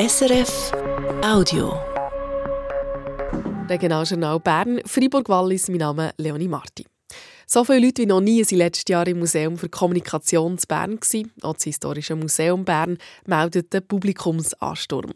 SRF Audio. Regionaljournal Bern, Fribourg-Wallis, mein Name ist Leonie Marti. So viele Leute wie noch nie waren letztes Jahr im Museum für Kommunikation zu Bern. Auch das Historische Museum Bern meldet den Publikumsansturm.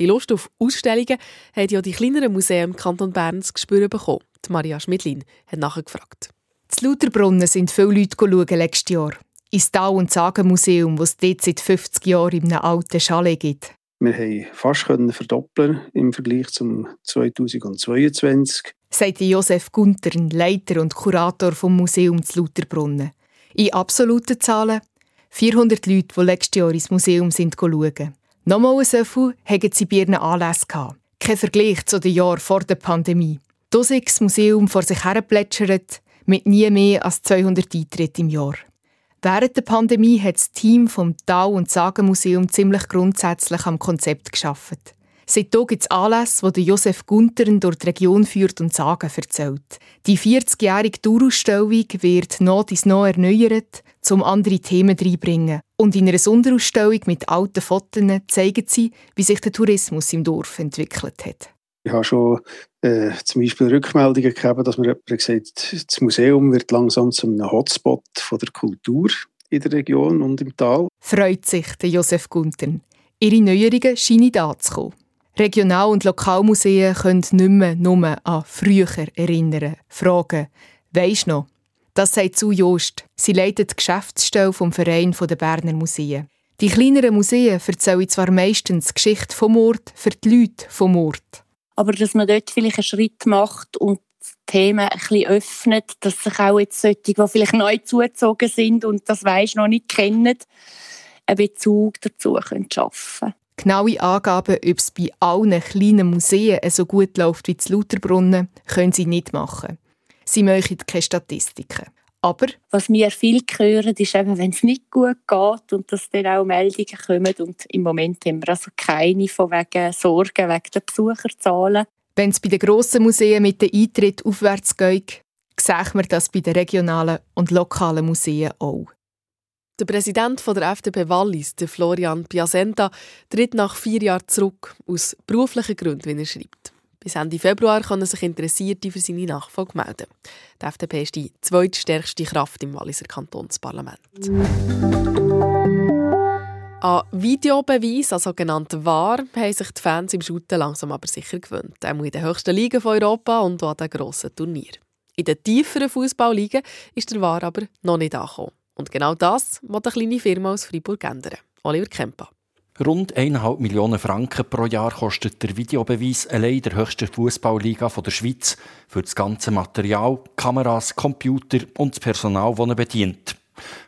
Die Lust auf Ausstellungen haben ja die kleineren Museen im Kanton Bern zu spüren bekommen. Die Maria Schmidlin hat nachgefragt. Zu Lauterbrunnen sind viele Leute schauen letztes Jahr. Ins Tau- und Sagenmuseum, das es dort seit 50 Jahren in einem alten Chalet gibt. Wir konnten fast verdoppeln im Vergleich zum 2022. Sagt Josef Gunter, Leiter und Kurator vom Museum zu Lauterbrunnen. In absoluten Zahlen 400 Leute, die letztes Jahr ins Museum sind schauen. Nochmal so viel hatten sie bei ihren Anlässen gehabt. Kein Vergleich zu den Jahren vor der Pandemie. Da das Museum vor sich her plätschert, mit nie mehr als 200 Eintritten im Jahr. Während der Pandemie hat das Team vom Tau- und Sagenmuseum ziemlich grundsätzlich am Konzept geschaffen. Seitdem gibt es Anlässe, wo Josef Gunther durch die Region führt und Sagen erzählt. Die 40-jährige Tourausstellung wird noch ins noch erneuert, um andere Themen reinzubringen. Und in einer Sonderausstellung mit alten Fotos zeigen sie, wie sich der Tourismus im Dorf entwickelt hat. Ich habe schon äh, zum Beispiel Rückmeldungen gegeben, dass mir jemand gesagt das Museum wird langsam zu einem Hotspot von der Kultur in der Region und im Tal. Freut sich der Josef Gunten. Ihre Neuerungen scheinen da zu kommen. Regional- und Lokalmuseen können nicht mehr nur an früher erinnern, fragen, weisst noch? Das sagt zu Jost. Sie leitet die Geschäftsstelle vom Verein der Berner Museen. Die kleineren Museen erzählen zwar meistens die Geschichte vom Ort für die Leute vom Ort. Aber dass man dort vielleicht einen Schritt macht und Themen ein bisschen öffnet, dass sich auch jetzt solche, die vielleicht neu zugezogen sind und das weisst noch nicht kennen, einen Bezug dazu können schaffen Genaue Angaben, ob es bei allen kleinen Museen so gut läuft wie zu Lauterbrunnen, können sie nicht machen. Sie möchten keine Statistiken. Aber was wir viel hören, ist eben, wenn es nicht gut geht und dass dann auch Meldungen kommen. Und im Moment haben wir also keine von wegen Sorgen wegen der Besucherzahlen. Wenn es bei den grossen Museen mit dem Eintritt aufwärts geht, sehen wir das bei den regionalen und lokalen Museen auch. Der Präsident der FDP Wallis, der Florian Piacenta, tritt nach vier Jahren zurück, aus beruflichen Gründen, wie er schreibt. Bis Ende Februar können sich Interessierte für seine Nachfolge melden. Die FDP ist die zweitstärkste Kraft im Walliser Kantonsparlament. An Videobeweis, an sogenannten VAR, haben sich die Fans im Shooten langsam aber sicher gewöhnt. Auch in den höchsten Ligen von Europa und an den grossen Turnieren. In den tieferen Fußballligen ist der VAR aber noch nicht angekommen. Und genau das will eine kleine Firma aus Freiburg ändern. Oliver Kempa. Rund 1,5 Millionen Franken pro Jahr kostet der Videobeweis allein der höchsten Fußballliga der Schweiz für das ganze Material, Kameras, Computer und das Personal, das er bedient.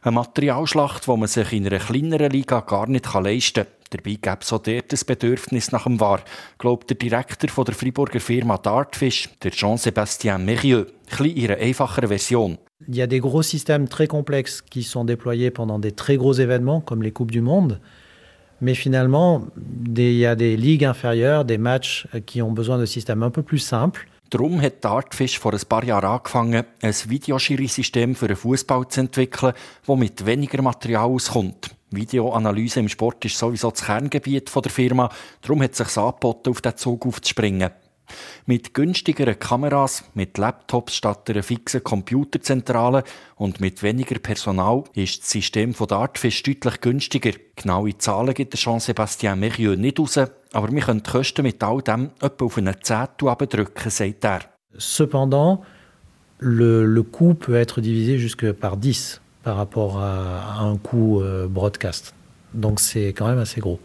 Eine Materialschlacht, die man sich in einer kleineren Liga gar nicht leisten kann. Dabei gäbe es auch dort ein Bedürfnis nach dem War, glaubt der Direktor der Friburger Firma Dartfish, der Jean-Sébastien Mérieux. Ein bisschen ihre einfachere Version. Il y a des gros systèmes très complexes qui sont déployés pendant des très gros événements comme les Coupes du Monde. Mais finalement, il y a des ligues inférieures, des matchs qui ont besoin de systèmes un peu plus simples. Darum hat Dartfish vor ein paar Jahren angefangen, ein Videoschiri-System für den Fußball zu entwickeln, das mit weniger Material auskommt. Videoanalyse im Sport ist sowieso das Kerngebiet der Firma, darum hat es sich angeboten, auf diesen Zug aufzuspringen. Mit günstigeren Kameras, mit Laptops statt einer fixen Computerzentrale und mit weniger Personal ist das System von Dartfish deutlich günstiger. Genaue Zahlen gibt der Jean-Sébastien Mérieux nicht raus, aber wir können die Kosten mit all dem etwa auf einen Zehntel abdrücken, sagt er. Cependant, le, le coût peut être divisé jusque par 10 par rapport à un coût euh, broadcast. Donc c'est quand même assez gros.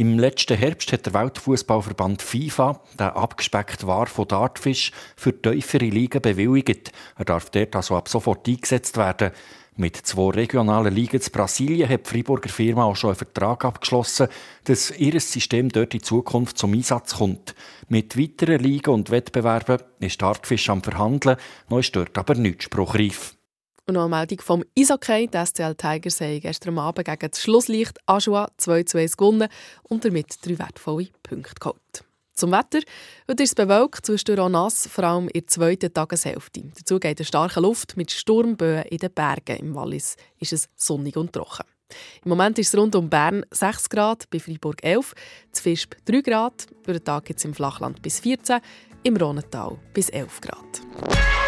Im letzten Herbst hat der Weltfußballverband FIFA den abgespeckten War von Dartfish für tiefere Ligen bewilligt. Er darf dort also ab sofort eingesetzt werden. Mit zwei regionalen Ligen zu Brasilien hat die Freiburger Firma auch schon einen Vertrag abgeschlossen, dass ihr System dort in Zukunft zum Einsatz kommt. Mit weiteren Ligen und Wettbewerben ist Dartfish am Verhandeln, noch ist dort aber nichts spruchreif. Und noch eine Meldung vom Eishockey. Die SCL Tigers haben gestern Abend gegen das Schlusslicht Aschua 2 zu 1 gewonnen und damit drei wertvolle Punkte geholt. Zum Wetter. Heute ist es bewölkt, zwischendurch auch nass, vor allem in der zweiten Tageshälfte. Dazu geht eine starke Luft mit Sturmböen in den Bergen. Im Wallis ist es sonnig und trocken. Im Moment ist es rund um Bern 6 Grad, bei Freiburg 11, zu Fischb 3 Grad, über den Tag gibt es im Flachland bis 14, im Rhonental bis 11 Grad.